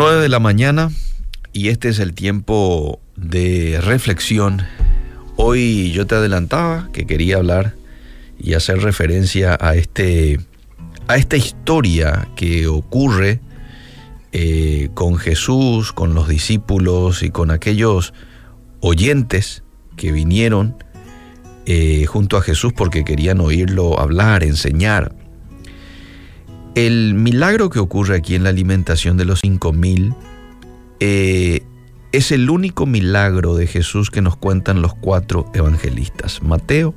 las 9 de la mañana y este es el tiempo de reflexión. Hoy yo te adelantaba que quería hablar y hacer referencia a, este, a esta historia que ocurre eh, con Jesús, con los discípulos y con aquellos oyentes que vinieron eh, junto a Jesús porque querían oírlo hablar, enseñar. El milagro que ocurre aquí en la alimentación de los cinco mil eh, es el único milagro de Jesús que nos cuentan los cuatro evangelistas. Mateo,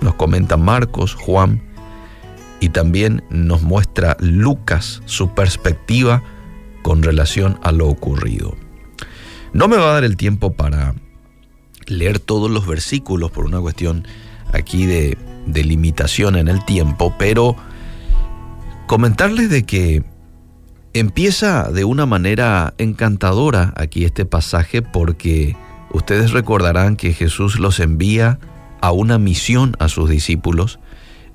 nos comenta Marcos, Juan y también nos muestra Lucas su perspectiva con relación a lo ocurrido. No me va a dar el tiempo para leer todos los versículos por una cuestión aquí de limitación en el tiempo, pero comentarles de que empieza de una manera encantadora aquí este pasaje porque ustedes recordarán que Jesús los envía a una misión a sus discípulos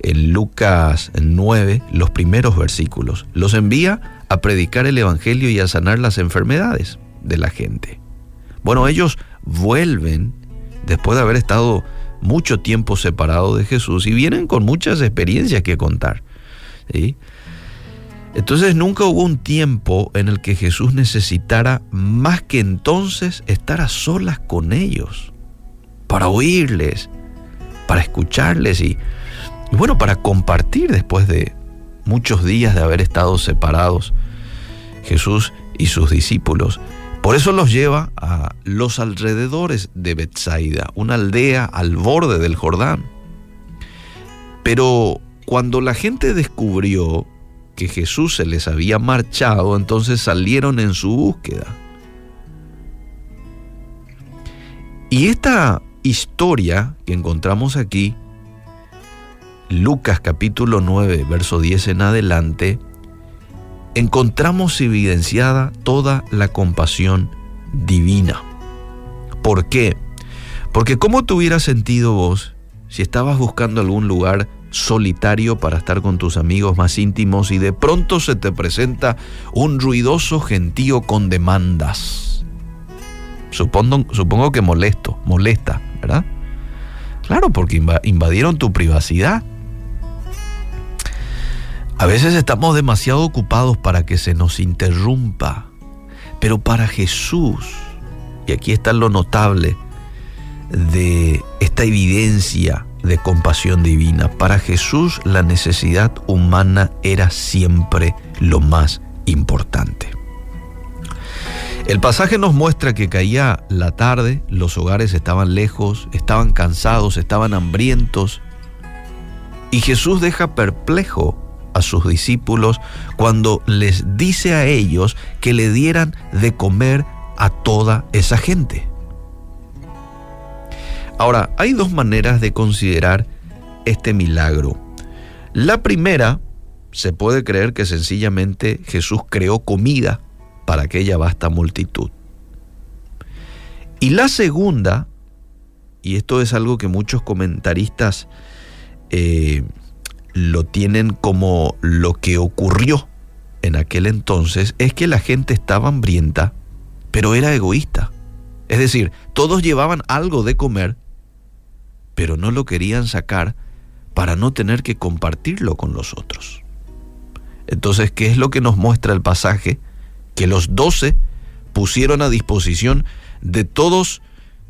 en Lucas 9, los primeros versículos. Los envía a predicar el Evangelio y a sanar las enfermedades de la gente. Bueno, ellos vuelven después de haber estado mucho tiempo separados de Jesús y vienen con muchas experiencias que contar. Entonces nunca hubo un tiempo en el que Jesús necesitara más que entonces estar a solas con ellos, para oírles, para escucharles y, bueno, para compartir después de muchos días de haber estado separados Jesús y sus discípulos. Por eso los lleva a los alrededores de Bethsaida, una aldea al borde del Jordán. Pero cuando la gente descubrió que Jesús se les había marchado, entonces salieron en su búsqueda. Y esta historia que encontramos aquí, Lucas capítulo 9, verso 10 en adelante, encontramos evidenciada toda la compasión divina. ¿Por qué? Porque ¿cómo te hubieras sentido vos si estabas buscando algún lugar solitario para estar con tus amigos más íntimos y de pronto se te presenta un ruidoso gentío con demandas. Supongo, supongo que molesto, molesta, ¿verdad? Claro, porque invadieron tu privacidad. A veces estamos demasiado ocupados para que se nos interrumpa, pero para Jesús, y aquí está lo notable de esta evidencia de compasión divina. Para Jesús la necesidad humana era siempre lo más importante. El pasaje nos muestra que caía la tarde, los hogares estaban lejos, estaban cansados, estaban hambrientos, y Jesús deja perplejo a sus discípulos cuando les dice a ellos que le dieran de comer a toda esa gente. Ahora, hay dos maneras de considerar este milagro. La primera, se puede creer que sencillamente Jesús creó comida para aquella vasta multitud. Y la segunda, y esto es algo que muchos comentaristas eh, lo tienen como lo que ocurrió en aquel entonces, es que la gente estaba hambrienta, pero era egoísta. Es decir, todos llevaban algo de comer, pero no lo querían sacar para no tener que compartirlo con los otros. Entonces, ¿qué es lo que nos muestra el pasaje? Que los doce pusieron a disposición de todos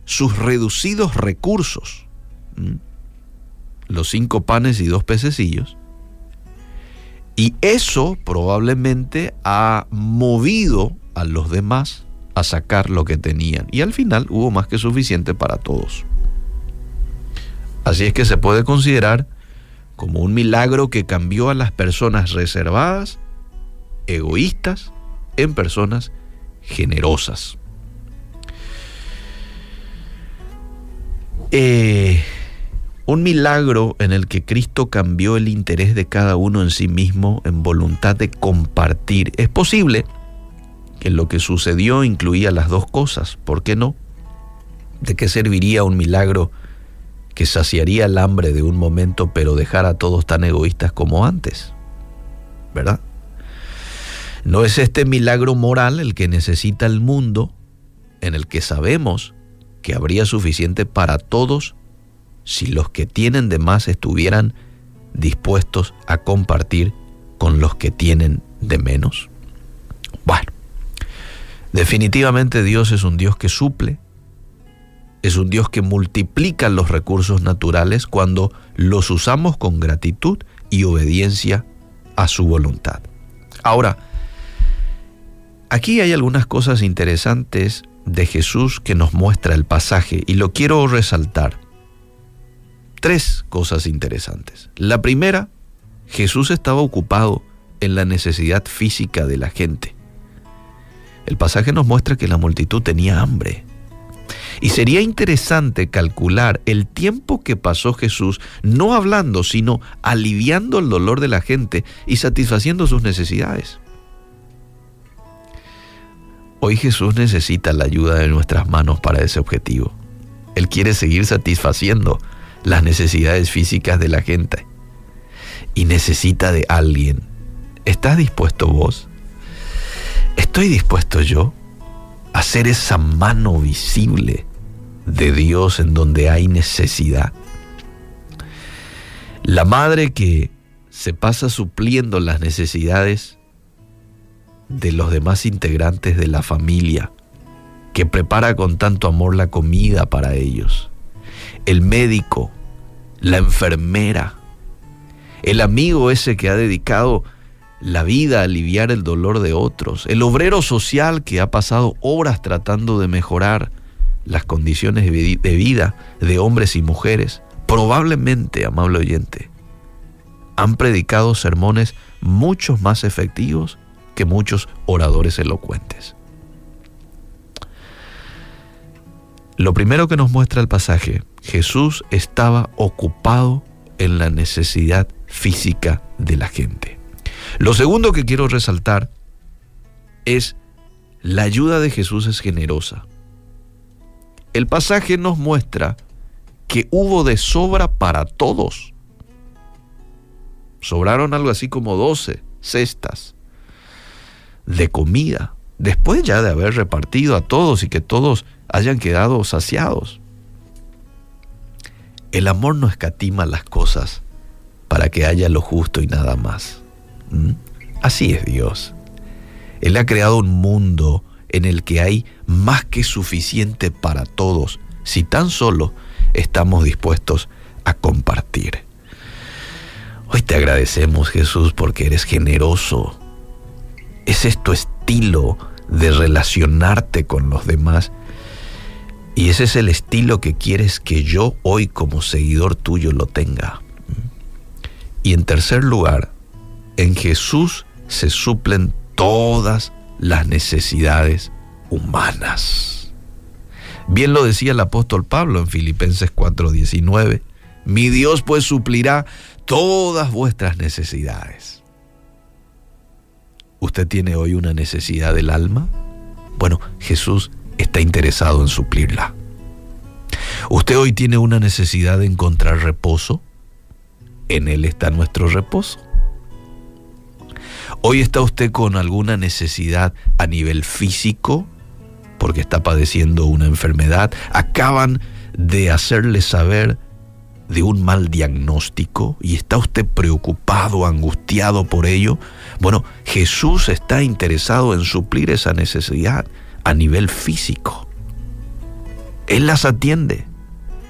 sus reducidos recursos, los cinco panes y dos pececillos, y eso probablemente ha movido a los demás a sacar lo que tenían, y al final hubo más que suficiente para todos. Así es que se puede considerar como un milagro que cambió a las personas reservadas, egoístas, en personas generosas. Eh, un milagro en el que Cristo cambió el interés de cada uno en sí mismo en voluntad de compartir. Es posible que lo que sucedió incluía las dos cosas. ¿Por qué no? ¿De qué serviría un milagro que saciaría el hambre de un momento, pero dejar a todos tan egoístas como antes. ¿Verdad? No es este milagro moral el que necesita el mundo, en el que sabemos que habría suficiente para todos si los que tienen de más estuvieran dispuestos a compartir con los que tienen de menos. Bueno, definitivamente Dios es un Dios que suple, es un Dios que multiplica los recursos naturales cuando los usamos con gratitud y obediencia a su voluntad. Ahora, aquí hay algunas cosas interesantes de Jesús que nos muestra el pasaje y lo quiero resaltar. Tres cosas interesantes. La primera, Jesús estaba ocupado en la necesidad física de la gente. El pasaje nos muestra que la multitud tenía hambre. Y sería interesante calcular el tiempo que pasó Jesús no hablando, sino aliviando el dolor de la gente y satisfaciendo sus necesidades. Hoy Jesús necesita la ayuda de nuestras manos para ese objetivo. Él quiere seguir satisfaciendo las necesidades físicas de la gente y necesita de alguien. ¿Estás dispuesto vos? ¿Estoy dispuesto yo a ser esa mano visible de Dios en donde hay necesidad? La madre que se pasa supliendo las necesidades de los demás integrantes de la familia, que prepara con tanto amor la comida para ellos. El médico, la enfermera, el amigo ese que ha dedicado la vida aliviar el dolor de otros, el obrero social que ha pasado horas tratando de mejorar las condiciones de vida de hombres y mujeres, probablemente, amable oyente, han predicado sermones mucho más efectivos que muchos oradores elocuentes. Lo primero que nos muestra el pasaje, Jesús estaba ocupado en la necesidad física de la gente. Lo segundo que quiero resaltar es la ayuda de Jesús es generosa. El pasaje nos muestra que hubo de sobra para todos. Sobraron algo así como 12 cestas de comida, después ya de haber repartido a todos y que todos hayan quedado saciados. El amor no escatima las cosas para que haya lo justo y nada más. ¿Mm? Así es Dios. Él ha creado un mundo en el que hay más que suficiente para todos, si tan solo estamos dispuestos a compartir. Hoy te agradecemos Jesús porque eres generoso, ese es tu estilo de relacionarte con los demás. Y ese es el estilo que quieres que yo hoy como seguidor tuyo lo tenga. Y en tercer lugar, en Jesús se suplen todas las necesidades humanas. Bien lo decía el apóstol Pablo en Filipenses 4:19, mi Dios pues suplirá todas vuestras necesidades ¿Usted tiene hoy una necesidad del alma? Bueno, Jesús está interesado en suplirla. ¿Usted hoy tiene una necesidad de encontrar reposo? En Él está nuestro reposo. Hoy está usted con alguna necesidad a nivel físico, porque está padeciendo una enfermedad. Acaban de hacerle saber de un mal diagnóstico y está usted preocupado, angustiado por ello, bueno, Jesús está interesado en suplir esa necesidad a nivel físico. Él las atiende.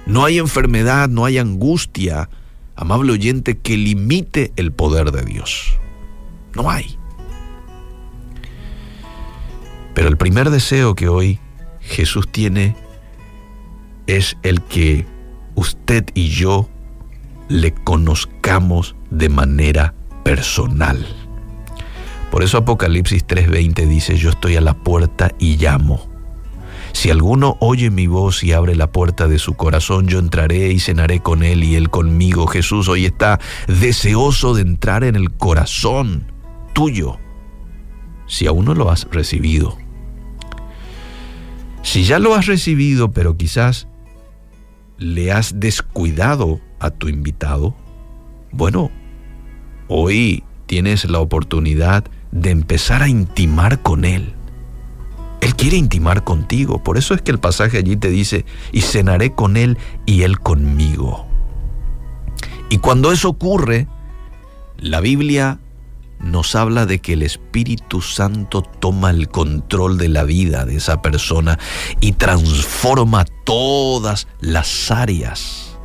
No hay enfermedad, no hay angustia, amable oyente, que limite el poder de Dios. No hay. Pero el primer deseo que hoy Jesús tiene es el que usted y yo le conozcamos de manera personal. Por eso Apocalipsis 3:20 dice, yo estoy a la puerta y llamo. Si alguno oye mi voz y abre la puerta de su corazón, yo entraré y cenaré con él y él conmigo. Jesús hoy está deseoso de entrar en el corazón tuyo, si aún no lo has recibido. Si ya lo has recibido, pero quizás le has descuidado a tu invitado, bueno, hoy tienes la oportunidad de empezar a intimar con Él. Él quiere intimar contigo. Por eso es que el pasaje allí te dice, y cenaré con Él y Él conmigo. Y cuando eso ocurre, la Biblia nos habla de que el Espíritu Santo toma el control de la vida de esa persona y transforma todas las áreas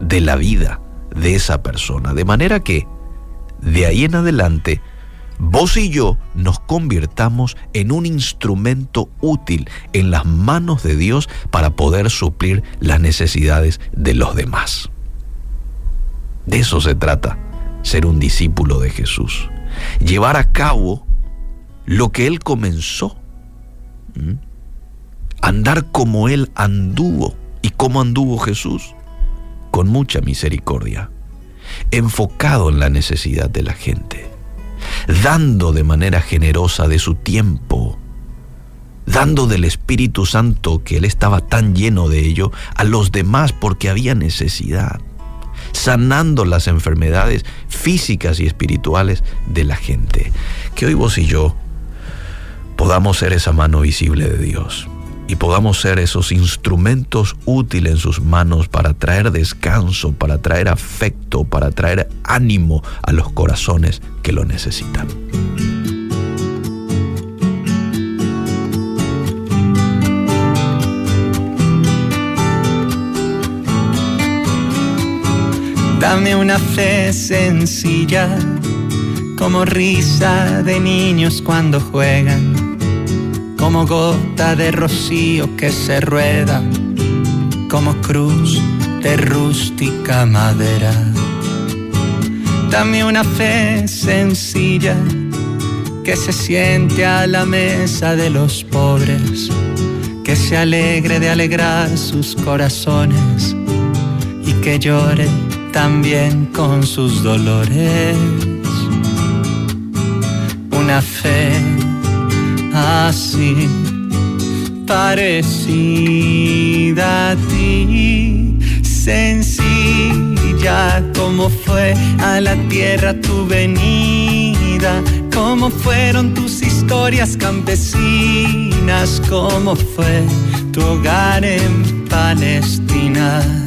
de la vida de esa persona. De manera que, de ahí en adelante, vos y yo nos convirtamos en un instrumento útil en las manos de Dios para poder suplir las necesidades de los demás. De eso se trata, ser un discípulo de Jesús. Llevar a cabo lo que Él comenzó. Andar como Él anduvo y como anduvo Jesús, con mucha misericordia, enfocado en la necesidad de la gente dando de manera generosa de su tiempo, dando del Espíritu Santo, que Él estaba tan lleno de ello, a los demás porque había necesidad, sanando las enfermedades físicas y espirituales de la gente. Que hoy vos y yo podamos ser esa mano visible de Dios y podamos ser esos instrumentos útiles en sus manos para traer descanso, para traer afecto, para traer ánimo a los corazones que lo necesitan. Dame una fe sencilla, como risa de niños cuando juegan como gota de rocío que se rueda, como cruz de rústica madera. Dame una fe sencilla que se siente a la mesa de los pobres, que se alegre de alegrar sus corazones y que llore también con sus dolores. Una fe así, parecida a ti, sencilla como fue a la tierra tu venida, como fueron tus historias campesinas, como fue tu hogar en Palestina